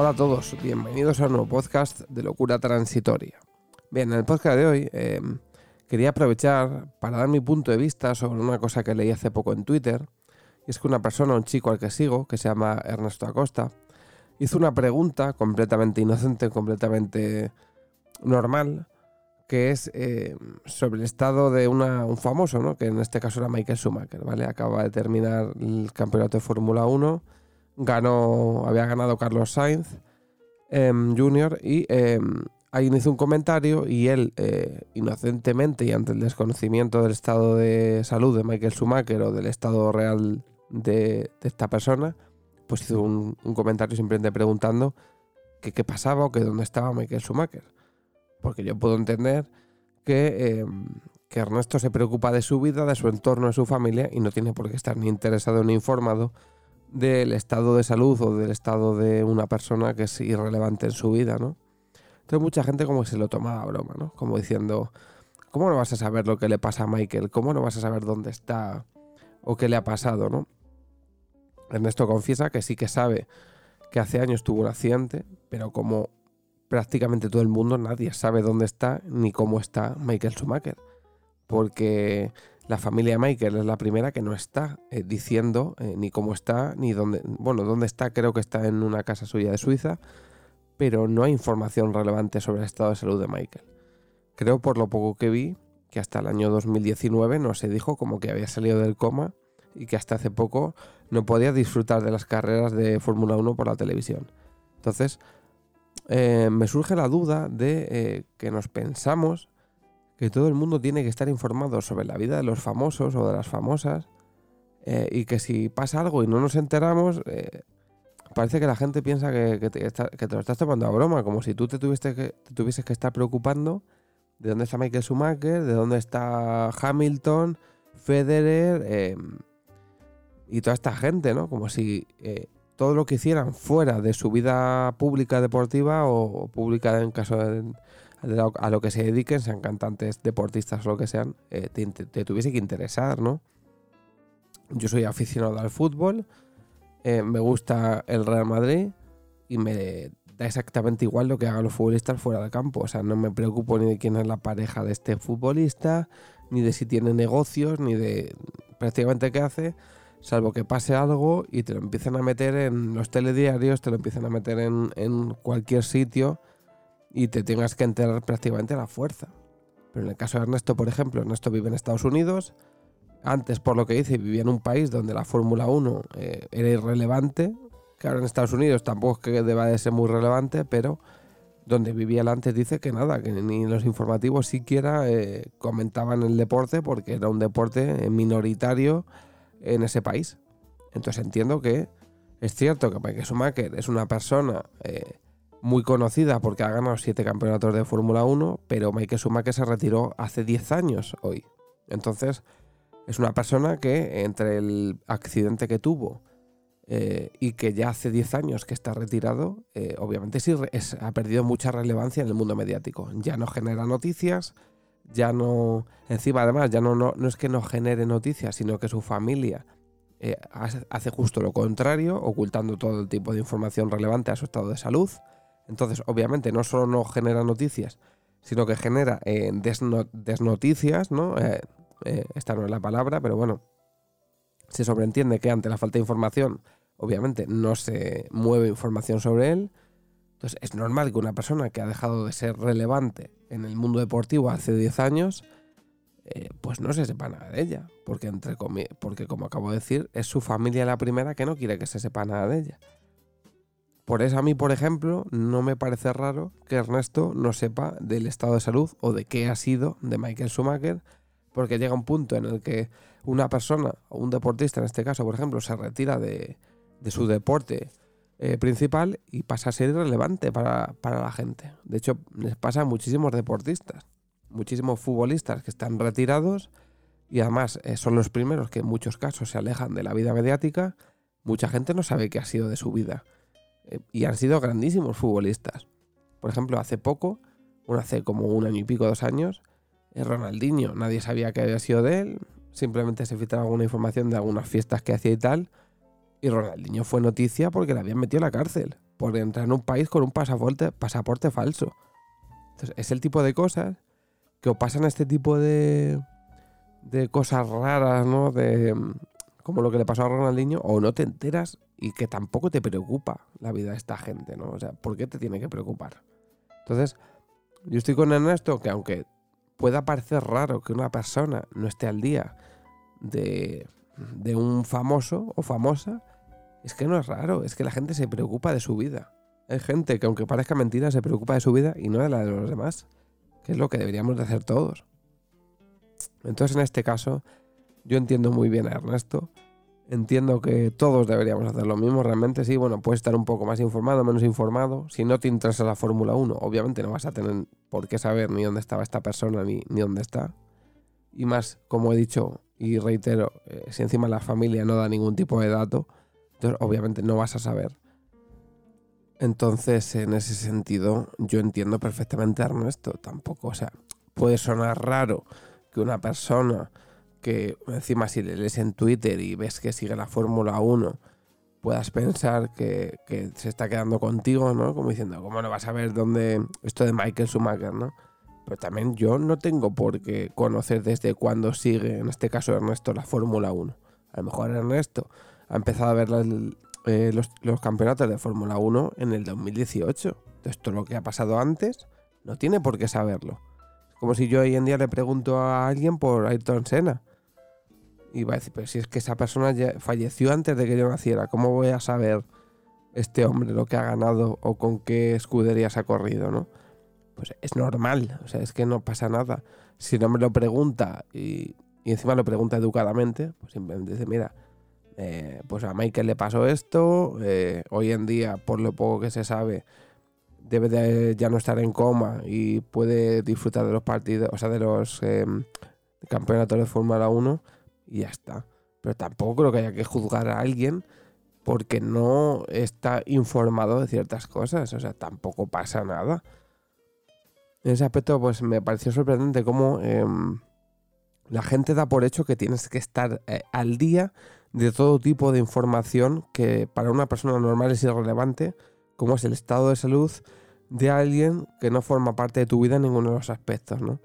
Hola a todos, bienvenidos a un nuevo podcast de Locura Transitoria. Bien, en el podcast de hoy eh, quería aprovechar para dar mi punto de vista sobre una cosa que leí hace poco en Twitter. Y es que una persona, un chico al que sigo, que se llama Ernesto Acosta, hizo una pregunta completamente inocente, completamente normal, que es eh, sobre el estado de un famoso, ¿no? que en este caso era Michael Schumacher, ¿vale? Acaba de terminar el campeonato de Fórmula 1, ganó, había ganado Carlos Sainz em, Jr. y eh, hizo un comentario y él, eh, inocentemente y ante el desconocimiento del estado de salud de Michael Schumacher o del estado real de, esta persona, pues hizo un, comentario simplemente preguntando que qué pasaba o que dónde estaba Michael Schumacher porque yo puedo entender em, que, Ernesto se preocupa de su vida, de su entorno, de su familia y no tiene por qué estar ni interesado ni informado del estado de salud o del estado de una persona que es irrelevante en su vida, ¿no? Entonces mucha gente como que se lo toma a broma, ¿no? Como diciendo, ¿cómo no vas a saber lo que le pasa a Michael? ¿Cómo no vas a saber dónde está o qué le ha pasado, ¿no? Ernesto confiesa que sí que sabe que hace años tuvo un accidente, pero como prácticamente todo el mundo, nadie sabe dónde está ni cómo está Michael Schumacher. Porque la familia Michael es la primera que no está eh, diciendo eh, ni cómo está, ni dónde. Bueno, dónde está, creo que está en una casa suya de Suiza, pero no hay información relevante sobre el estado de salud de Michael. Creo, por lo poco que vi, que hasta el año 2019 no se dijo como que había salido del coma y que hasta hace poco no podía disfrutar de las carreras de Fórmula 1 por la televisión. Entonces, eh, me surge la duda de que nos pensamos que todo el mundo tiene que estar informado sobre la vida de los famosos o de las famosas eh, y que si pasa algo y no nos enteramos, parece que la gente piensa que, te, lo estás tomando a broma, como si tú te, tuviste que, te tuvieses que estar preocupando de dónde está Michael Schumacher, de dónde está Hamilton, Federer y toda esta gente, ¿no? Como si todo lo que hicieran fuera de su vida pública deportiva o pública en caso de, a lo que se dediquen, sean cantantes, deportistas lo que sean, eh, te, tuviese que interesar, ¿no? Yo soy aficionado al fútbol, eh, me gusta el Real Madrid y me da exactamente igual lo que hagan los futbolistas fuera del campo. O sea, no me preocupo ni de quién es la pareja de este futbolista, ni de si tiene negocios, ni de prácticamente qué hace salvo que pase algo y te lo empiecen a meter en los telediarios, te lo empiecen a meter en, cualquier sitio y te tengas que enterar prácticamente a la fuerza. Pero en el caso de Ernesto, por ejemplo, Ernesto vive en Estados Unidos. Antes, por lo que dice, vivía en un país donde la Fórmula 1 eh, era irrelevante. Claro, en Estados Unidos tampoco es que deba de ser muy relevante, pero donde vivía él antes dice que nada, que ni los informativos siquiera eh, comentaban el deporte porque era un deporte minoritario en ese país. Entonces entiendo que es cierto que Michael Schumacher es una persona eh, muy conocida porque ha ganado siete campeonatos de Fórmula 1, pero Michael Schumacher se retiró hace 10 años hoy. Entonces es una persona que entre el accidente que tuvo eh, y que ya hace 10 años que está retirado, eh, obviamente sí ha perdido mucha relevancia en el mundo mediático. Ya no genera noticias, ya no, encima además, ya no, no, no es que no genere noticias, sino que su familia eh, hace justo lo contrario, ocultando todo el tipo de información relevante a su estado de salud. Entonces, obviamente, no solo no genera noticias, sino que genera eh, desnoticias, ¿no? Eh, esta no es la palabra, pero bueno, se sobreentiende que ante la falta de información, obviamente, no se mueve información sobre él. Entonces es normal que una persona que ha dejado de ser relevante en el mundo deportivo hace 10 años, eh, pues no se sepa nada de ella. Porque, entre porque como acabo de decir, es su familia la primera que no quiere que se sepa nada de ella. Por eso a mí, por ejemplo, no me parece raro que Ernesto no sepa del estado de salud o de qué ha sido de Michael Schumacher, porque llega un punto en el que una persona, un deportista en este caso, por ejemplo, se retira de, su deporte eh, principal y pasa a ser irrelevante para, la gente. De hecho, les pasa a muchísimos deportistas, muchísimos futbolistas que están retirados y además eh, son los primeros que en muchos casos se alejan de la vida mediática. Mucha gente no sabe qué ha sido de su vida. Eh, y han sido grandísimos futbolistas. Por ejemplo, hace poco, hace como un año y pico, dos años, Ronaldinho, nadie sabía qué había sido de él, simplemente se filtraba alguna información de algunas fiestas que hacía y tal, y Ronaldinho fue noticia porque le habían metido a la cárcel. por entrar en un país con un pasaporte, pasaporte falso. Entonces, es el tipo de cosas que o pasan este tipo de, de cosas raras, ¿no? De, como lo que le pasó a Ronaldinho, o no te enteras y que tampoco te preocupa la vida de esta gente, ¿no? O sea, ¿por qué te tiene que preocupar? Entonces, yo estoy con Ernesto que aunque pueda parecer raro que una persona no esté al día de, de un famoso o famosa, es que no es raro, es que la gente se preocupa de su vida. Hay gente que aunque parezca mentira se preocupa de su vida y no de la de los demás, que es lo que deberíamos de hacer todos. Entonces en este caso yo entiendo muy bien a Ernesto, entiendo que todos deberíamos hacer lo mismo, realmente sí, bueno, puedes estar un poco más informado, menos informado, si no te interesa la Fórmula 1, obviamente no vas a tener por qué saber ni dónde estaba esta persona ni, ni dónde está. Y más, como he dicho y reitero, eh, si encima la familia no da ningún tipo de dato, entonces obviamente no vas a saber. Entonces, en ese sentido, yo entiendo perfectamente a Ernesto. Tampoco, o sea, puede sonar raro que una persona que encima si le lees en Twitter y ves que sigue la Fórmula 1, puedas pensar que, que, se está quedando contigo, ¿no? Como diciendo, ¿cómo no vas a ver dónde esto de Michael Schumacher, ¿no? Pero también yo no tengo por qué conocer desde cuándo sigue, en este caso Ernesto, la Fórmula 1. A lo mejor Ernesto ha empezado a ver eh, los, los, campeonatos de Fórmula 1 en el 2018. Entonces, todo lo que ha pasado antes no tiene por qué saberlo. Es como si yo hoy en día le pregunto a alguien por Ayrton Senna. Y va a decir, pero si es que esa persona falleció antes de que yo naciera, ¿cómo voy a saber este hombre lo que ha ganado o con qué escuderías ha corrido, no? Pues es normal, o sea, es que no pasa nada. Si no me lo pregunta y, y encima lo pregunta educadamente, pues simplemente dice, mira, eh, pues a Michael le pasó esto, eh, hoy en día, por lo poco que se sabe, debe de ya no estar en coma y puede disfrutar de los partidos, o sea, de los eh, campeonatos de Fórmula 1 y ya está. Pero tampoco creo que haya que juzgar a alguien porque no está informado de ciertas cosas, o sea, tampoco pasa nada. En ese aspecto, pues me pareció sorprendente cómo em, la gente da por hecho que tienes que estar al día de todo tipo de información que para una persona normal es irrelevante, como es el estado de salud de alguien que no forma parte de tu vida en ninguno de los aspectos, ¿no?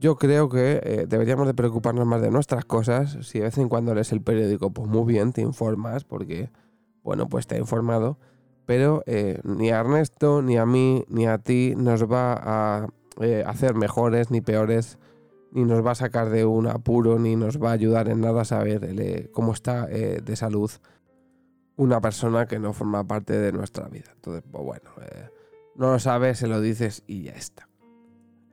Yo creo que eh, deberíamos de preocuparnos más de nuestras cosas. Si de vez en cuando lees el periódico, pues muy bien, te informas, porque, bueno, pues te ha informado. Pero eh, ni a Ernesto, ni a mí, ni a ti nos va a eh, hacer mejores ni peores ni nos va a sacar de un apuro, ni nos va a ayudar en nada a saber cómo está de salud una persona que no forma parte de nuestra vida. Entonces, pues bueno, no lo sabes, se lo dices y ya está.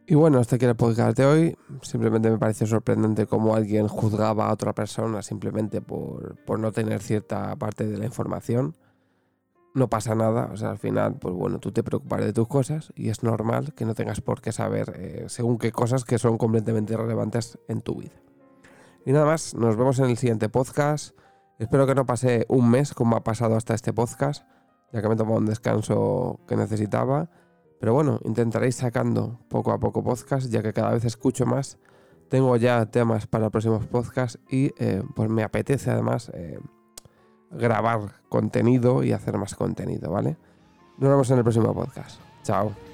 Y bueno, este quiere el podcast de hoy. Simplemente me parece sorprendente cómo alguien juzgaba a otra persona simplemente por, por no tener cierta parte de la información no pasa nada, o sea, al final, pues bueno, tú te preocupas de tus cosas y es normal que no tengas por qué saber eh, según qué cosas que son completamente irrelevantes en tu vida. Y nada más, nos vemos en el siguiente podcast. Espero que no pase un mes como ha pasado hasta este podcast, ya que me he tomado un descanso que necesitaba. Pero bueno, intentaré ir sacando poco a poco podcast, ya que cada vez escucho más. Tengo ya temas para próximos podcasts y eh, pues me apetece además eh, grabar contenido y hacer más contenido, ¿vale? Nos vemos en el próximo podcast. Chao.